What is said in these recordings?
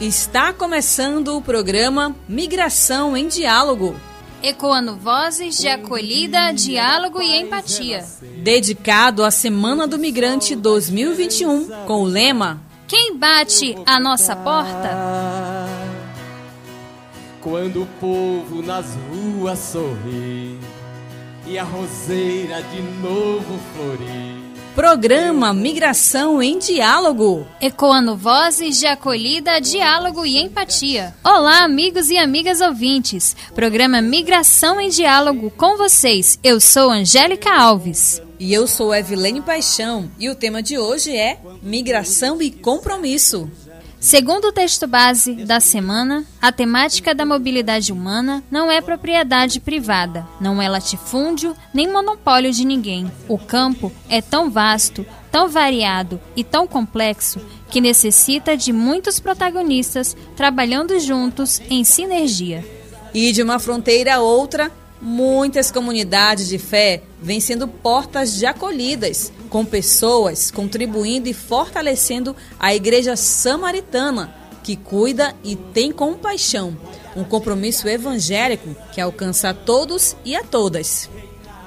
Está começando o programa Migração em Diálogo. Ecoando vozes de acolhida, diálogo e empatia. Dedicado à Semana do Migrante 2021, com o lema Quem bate a nossa porta? Quando o povo nas ruas sorri e a roseira de novo florir. Programa Migração em Diálogo. Ecoando vozes de acolhida, diálogo e empatia. Olá, amigos e amigas ouvintes. Programa Migração em Diálogo com vocês. Eu sou Angélica Alves. E eu sou Evelene Paixão. E o tema de hoje é Migração e Compromisso. Segundo o texto base da semana, a temática da mobilidade humana não é propriedade privada, não é latifúndio nem monopólio de ninguém. O campo é tão vasto, tão variado e tão complexo que necessita de muitos protagonistas trabalhando juntos em sinergia. E de uma fronteira a outra, muitas comunidades de fé vêm sendo portas de acolhidas, com pessoas contribuindo e fortalecendo a igreja samaritana, que cuida e tem compaixão, um compromisso evangélico que alcança a todos e a todas.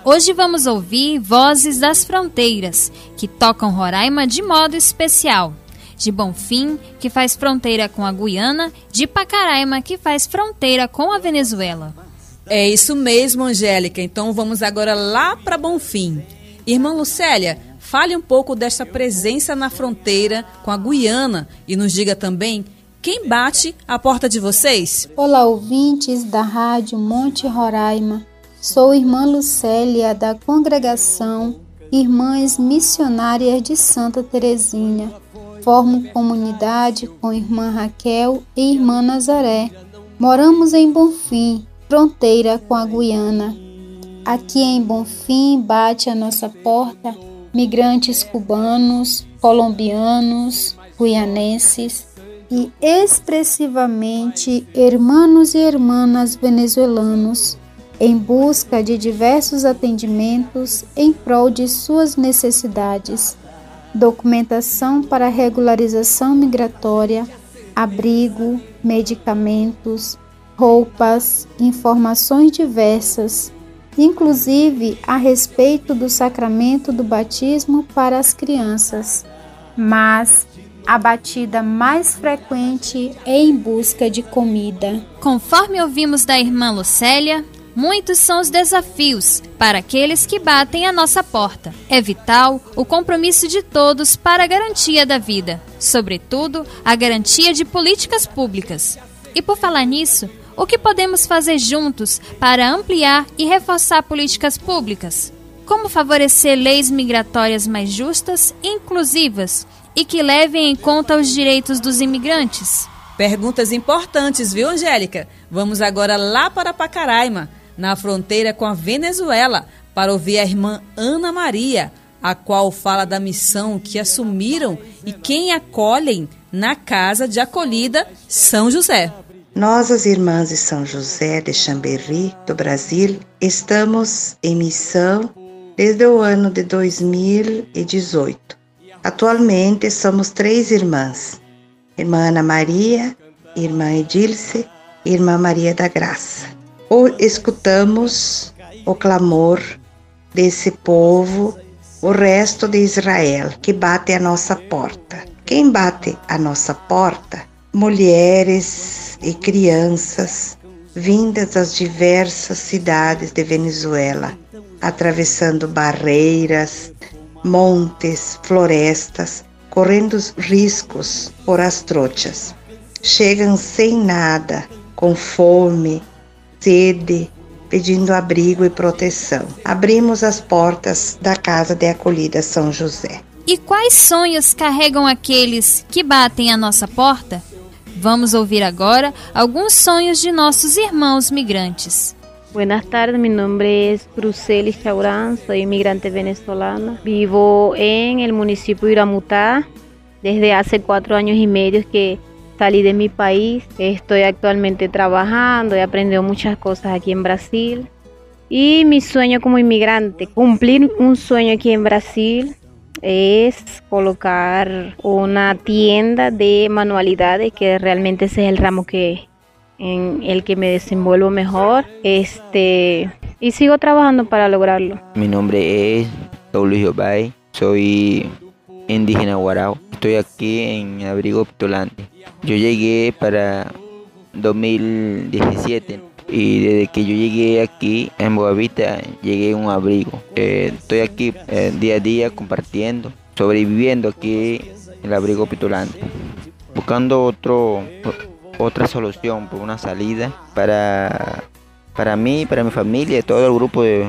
Hoje vamos ouvir Vozes das Fronteiras, que tocam Roraima de modo especial. De Bonfim, que faz fronteira com a Guiana, de Pacaraima, que faz fronteira com a Venezuela. É isso mesmo, Angélica. Então vamos agora lá para Bonfim. Irmã Lucélia, fale um pouco desta presença na fronteira com a Guiana e nos diga também quem bate a porta de vocês. Olá, ouvintes da Rádio Monte Roraima. Sou irmã Lucélia da congregação Irmãs Missionárias de Santa Terezinha. Formo comunidade com irmã Raquel e irmã Nazaré. Moramos em Bonfim, fronteira com a Guiana. Aqui em Bonfim bate a nossa porta migrantes cubanos, colombianos, guianenses e expressivamente hermanos e hermanas venezuelanos em busca de diversos atendimentos em prol de suas necessidades, documentação para regularização migratória, abrigo, medicamentos, roupas, informações diversas, inclusive a respeito do sacramento do batismo para as crianças. Mas a batida mais frequente é em busca de comida. Conforme ouvimos da irmã Lucélia, muitos são os desafios para aqueles que batem a nossa porta. É vital o compromisso de todos para a garantia da vida, sobretudo a garantia de políticas públicas. E por falar nisso, o que podemos fazer juntos para ampliar e reforçar políticas públicas? Como favorecer leis migratórias mais justas inclusivas e que levem em conta os direitos dos imigrantes? Perguntas importantes, viu, Angélica? Vamos agora lá para Pacaraima, na fronteira com a Venezuela, para ouvir a irmã Ana Maria, a qual fala da missão que assumiram e quem acolhem na casa de acolhida São José. Nós, as irmãs de São José de Chambéry, do Brasil, estamos em missão desde o ano de 2018. Atualmente somos três irmãs: Irmã Ana Maria, Irmã Edilce e Irmã Maria da Graça. Ou escutamos o clamor desse povo, o resto de Israel, que bate a nossa porta. Quem bate a nossa porta? Mulheres, e crianças vindas das diversas cidades de Venezuela, atravessando barreiras, montes, florestas, correndo riscos por as trochas. Chegam sem nada, com fome, sede, pedindo abrigo e proteção. Abrimos as portas da Casa de Acolhida São José. E quais sonhos carregam aqueles que batem a nossa porta? Vamos ouvir agora alguns sonhos de nossos irmãos migrantes. Buenas tardes, mi nombre es Crucelis Chaurán, soy inmigrante venezolana. Vivo en el municipio de Iramutá desde hace cuatro años y medio que salí de mi país. Estoy actualmente trabajando, he aprendido muchas cosas aquí en Brasil. Y mi sueño como inmigrante, cumplir un sueño aquí en Brasil, es colocar una tienda de manualidades, que realmente ese es el ramo que en el que me desenvuelvo mejor. Este, y sigo trabajando para lograrlo. Mi nombre es Luis Bay, soy indígena Guarao. Estoy aquí en Abrigo Ptolante. Yo llegué para 2017 y desde que yo llegué aquí en Boavista llegué a un abrigo. Eh, estoy aquí eh, día a día compartiendo, sobreviviendo aquí en el abrigo Pitolante, buscando otro, otra solución, por una salida para, para mí, para mi familia, todo el grupo de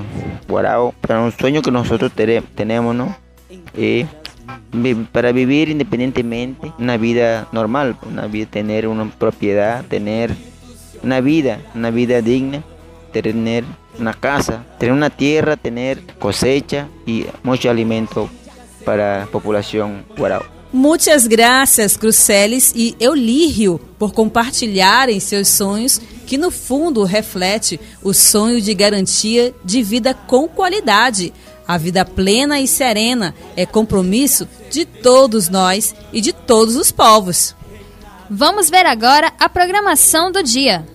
Guarao, para un sueño que nosotros tenemos, ¿no? Y para vivir independientemente, una vida normal, una vida, tener una propiedad, tener una vida, una vida digna, tener una casa, tener una tierra, tener cosecha y mucho alimento para la población guarau. Muitas graças, Cruceles e Eulírio, por compartilharem seus sonhos, que no fundo reflete o sonho de garantia de vida com qualidade. A vida plena e serena é compromisso de todos nós e de todos os povos. Vamos ver agora a programação do dia.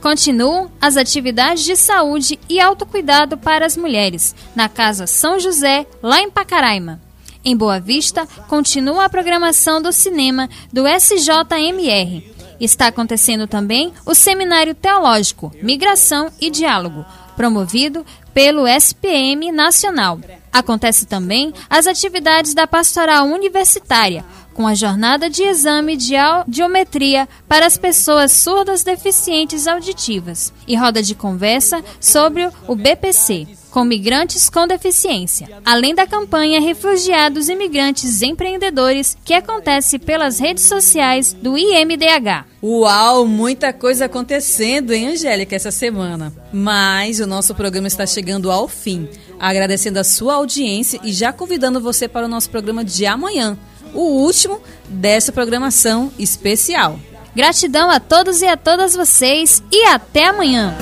Continuam as atividades de saúde e autocuidado para as mulheres na Casa São José, lá em Pacaraima. Em Boa Vista, continua a programação do cinema do SJMR. Está acontecendo também o Seminário Teológico Migração e Diálogo, promovido pelo SPM Nacional. Acontece também as atividades da Pastoral Universitária, com a jornada de exame de audiometria para as pessoas surdas deficientes auditivas e roda de conversa sobre o BPC com migrantes com deficiência, além da campanha Refugiados Imigrantes Empreendedores, que acontece pelas redes sociais do IMDH. Uau, muita coisa acontecendo, hein, Angélica, essa semana. Mas o nosso programa está chegando ao fim. Agradecendo a sua audiência e já convidando você para o nosso programa de amanhã o último dessa programação especial. Gratidão a todos e a todas vocês e até amanhã.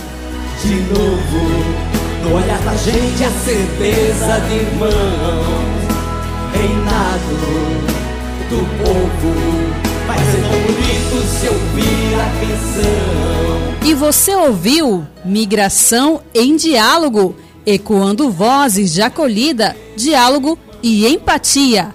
De novo, no olhar da gente a certeza de irmãos, reinado do povo. Vai ser tão bonito se ouvir a canção. E você ouviu Migração em Diálogo, ecoando vozes de acolhida, diálogo e empatia